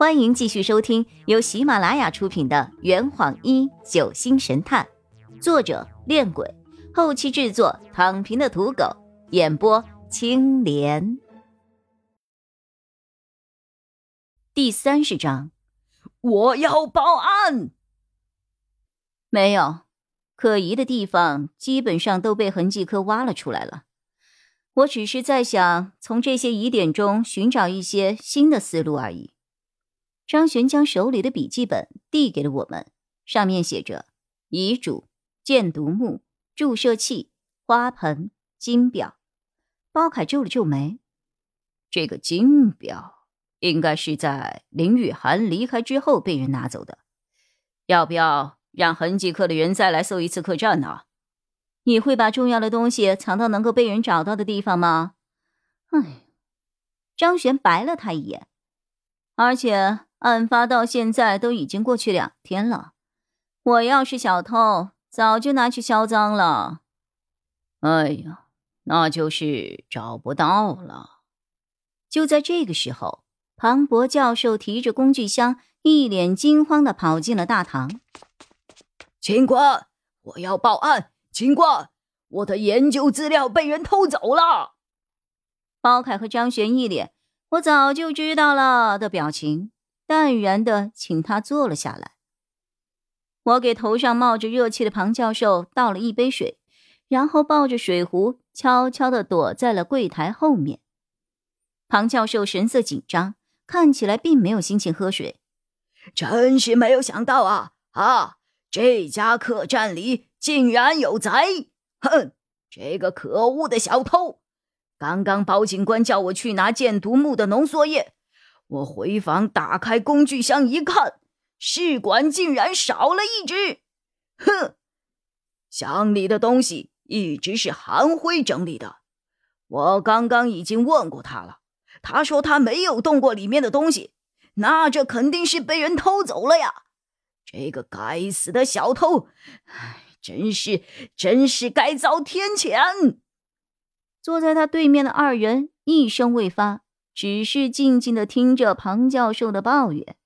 欢迎继续收听由喜马拉雅出品的《圆谎一九星神探》，作者：恋鬼，后期制作：躺平的土狗，演播：青莲。第三十章，我要报案。没有可疑的地方，基本上都被痕迹科挖了出来了。我只是在想，从这些疑点中寻找一些新的思路而已。张璇将手里的笔记本递给了我们，上面写着：遗嘱、箭毒木、注射器、花盆、金表。包凯皱了皱眉，这个金表应该是在林雨涵离开之后被人拿走的。要不要让痕迹科的人再来搜一次客栈呢？你会把重要的东西藏到能够被人找到的地方吗？哎，张璇白了他一眼，而且。案发到现在都已经过去两天了，我要是小偷，早就拿去销赃了。哎呀，那就是找不到了。就在这个时候，庞博教授提着工具箱，一脸惊慌的跑进了大堂。警官，我要报案！警官，我的研究资料被人偷走了。包凯和张璇一脸“我早就知道了”的表情。淡然的请他坐了下来。我给头上冒着热气的庞教授倒了一杯水，然后抱着水壶悄悄的躲在了柜台后面。庞教授神色紧张，看起来并没有心情喝水。真是没有想到啊啊！这家客栈里竟然有贼！哼，这个可恶的小偷！刚刚包警官叫我去拿箭毒木的浓缩液。我回房打开工具箱一看，试管竟然少了一只。哼，箱里的东西一直是韩辉整理的。我刚刚已经问过他了，他说他没有动过里面的东西。那这肯定是被人偷走了呀！这个该死的小偷，唉，真是真是该遭天谴。坐在他对面的二人一声未发。只是静静的听着庞教授的抱怨。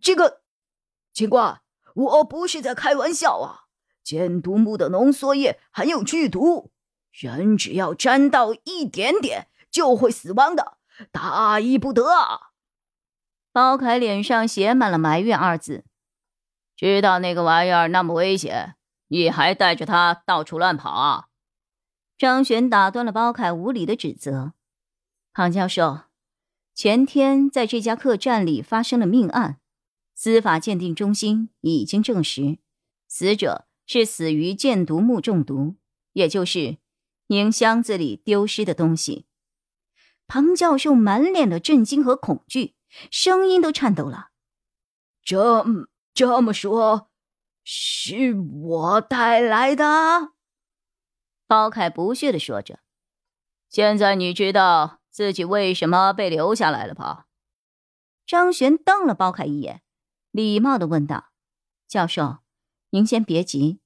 这个，警官，我不是在开玩笑啊！箭毒木的浓缩液含有剧毒，人只要沾到一点点就会死亡的，大意不得啊！包凯脸上写满了埋怨二字。知道那个玩意儿那么危险，你还带着他到处乱跑啊？张璇打断了包凯无理的指责。庞教授，前天在这家客栈里发生了命案，司法鉴定中心已经证实，死者是死于箭毒木中毒，也就是您箱子里丢失的东西。庞教授满脸的震惊和恐惧，声音都颤抖了。这这么说，是我带来的？包凯不屑的说着。现在你知道。自己为什么被留下来了吧？张璇瞪了包凯一眼，礼貌的问道：“教授，您先别急，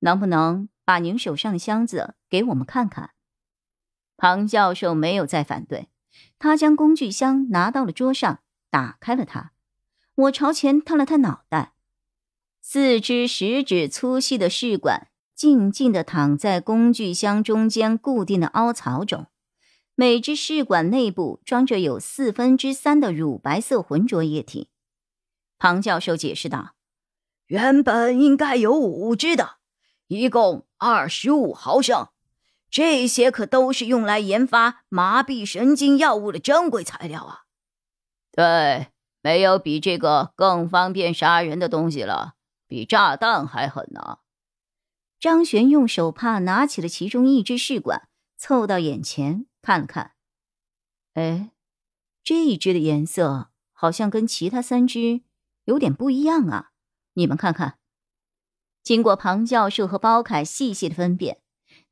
能不能把您手上的箱子给我们看看？”庞教授没有再反对，他将工具箱拿到了桌上，打开了它。我朝前探了探脑袋，四只食指粗细的试管静静的躺在工具箱中间固定的凹槽中。每只试管内部装着有四分之三的乳白色浑浊液体，庞教授解释道：“原本应该有五只的，一共二十五毫升。这些可都是用来研发麻痹神经药物的珍贵材料啊！对，没有比这个更方便杀人的东西了，比炸弹还狠呢。”张璇用手帕拿起了其中一只试管，凑到眼前。看了看，哎，这一只的颜色好像跟其他三只有点不一样啊！你们看看。经过庞教授和包凯细细的分辨，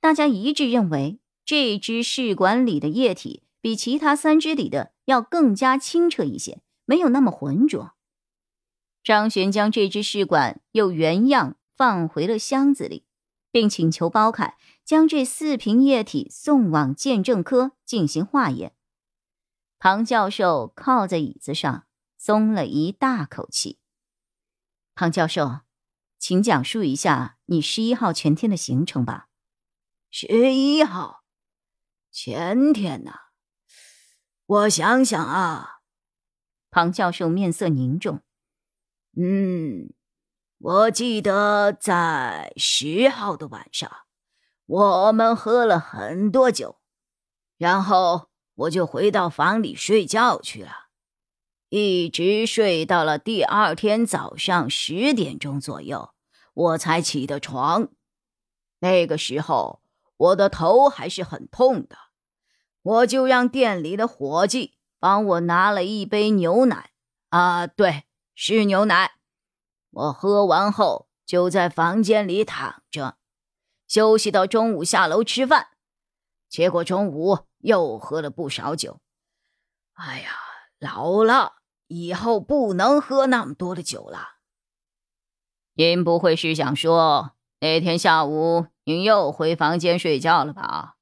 大家一致认为这只试管里的液体比其他三只里的要更加清澈一些，没有那么浑浊。张璇将这只试管又原样放回了箱子里，并请求包凯。将这四瓶液体送往鉴证科进行化验。庞教授靠在椅子上，松了一大口气。庞教授，请讲述一下你十一号全天的行程吧。十一号，前天呐，我想想啊。庞教授面色凝重。嗯，我记得在十号的晚上，我们喝了很多酒，然后我就回到房里睡觉去了，一直睡到了第二天早上十点钟左右，我才起的床。那个时候我的头还是很痛的，我就让店里的伙计。帮我拿了一杯牛奶，啊，对，是牛奶。我喝完后就在房间里躺着休息到中午下楼吃饭，结果中午又喝了不少酒。哎呀，老了，以后不能喝那么多的酒了。您不会是想说那天下午您又回房间睡觉了吧？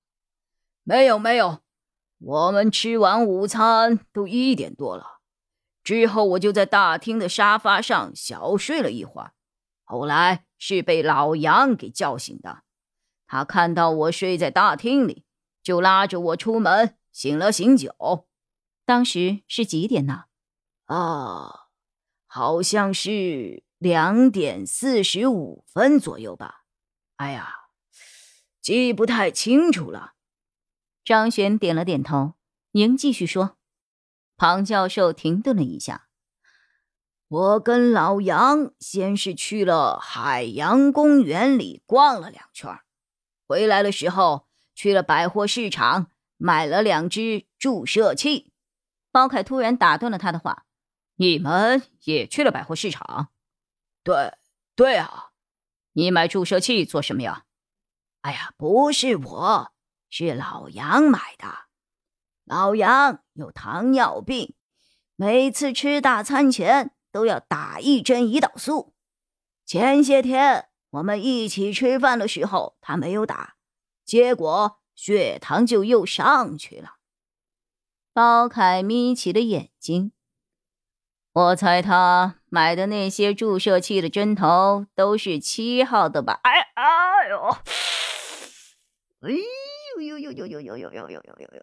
没有，没有。我们吃完午餐都一点多了，之后我就在大厅的沙发上小睡了一会儿。后来是被老杨给叫醒的，他看到我睡在大厅里，就拉着我出门醒了醒酒。当时是几点呢？啊，好像是两点四十五分左右吧。哎呀，记不太清楚了。张璇点了点头，您继续说。庞教授停顿了一下。我跟老杨先是去了海洋公园里逛了两圈，回来的时候去了百货市场买了两只注射器。包凯突然打断了他的话：“你们也去了百货市场？”“对，对啊。”“你买注射器做什么呀？”“哎呀，不是我。”是老杨买的。老杨有糖尿病，每次吃大餐前都要打一针胰岛素。前些天我们一起吃饭的时候，他没有打，结果血糖就又上去了。包凯眯起了眼睛，我猜他买的那些注射器的针头都是七号的吧？哎哎呦，哎。呦呦呦呦呦呦呦呦呦呦